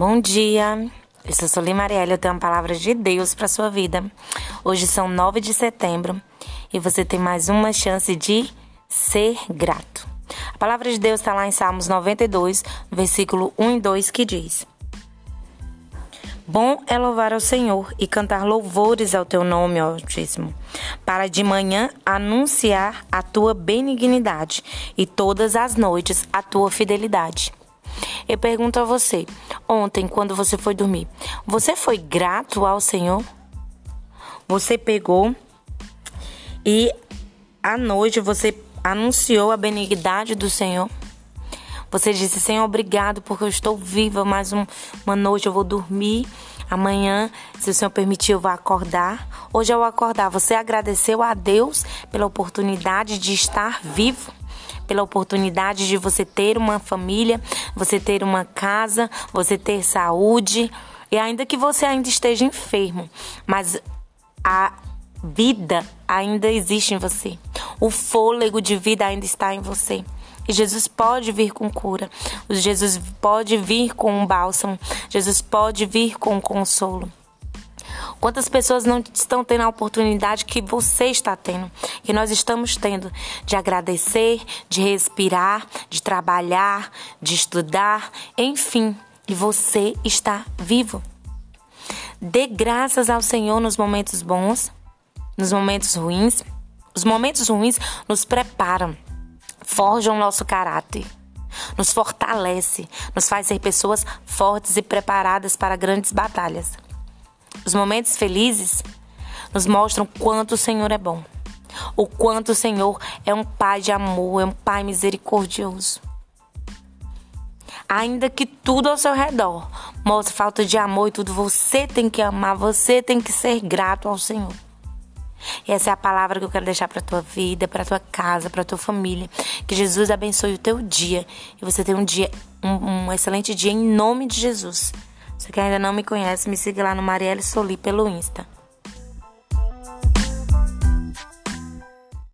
Bom dia, eu sou Solim Marielle, eu tenho uma palavra de Deus para sua vida. Hoje são 9 de setembro e você tem mais uma chance de ser grato. A palavra de Deus está lá em Salmos 92, versículo 1 e 2, que diz: Bom é louvar ao Senhor e cantar louvores ao teu nome, Altíssimo, para de manhã anunciar a tua benignidade e todas as noites a tua fidelidade. Eu pergunto a você, ontem, quando você foi dormir, você foi grato ao Senhor? Você pegou e à noite você anunciou a benignidade do Senhor? Você disse, Senhor, obrigado porque eu estou viva mais um, uma noite, eu vou dormir. Amanhã, se o Senhor permitir, eu vou acordar. Hoje vou acordar. Você agradeceu a Deus pela oportunidade de estar vivo? Pela oportunidade de você ter uma família, você ter uma casa, você ter saúde. E ainda que você ainda esteja enfermo, mas a vida ainda existe em você. O fôlego de vida ainda está em você. E Jesus pode vir com cura. Jesus pode vir com um bálsamo. Jesus pode vir com consolo. Quantas pessoas não estão tendo a oportunidade que você está tendo, que nós estamos tendo de agradecer, de respirar, de trabalhar, de estudar, enfim, e você está vivo. Dê graças ao Senhor nos momentos bons, nos momentos ruins. Os momentos ruins nos preparam, forjam nosso caráter nos fortalece, nos faz ser pessoas fortes e preparadas para grandes batalhas. Os momentos felizes nos mostram quanto o Senhor é bom. O quanto o Senhor é um Pai de amor, é um Pai misericordioso. Ainda que tudo ao seu redor mostre falta de amor e tudo, você tem que amar, você tem que ser grato ao Senhor. E essa é a palavra que eu quero deixar para tua vida, para tua casa, para tua família. Que Jesus abençoe o teu dia e você tenha um dia, um, um excelente dia em nome de Jesus. Você que ainda não me conhece, me siga lá no Marielle Soli pelo Insta.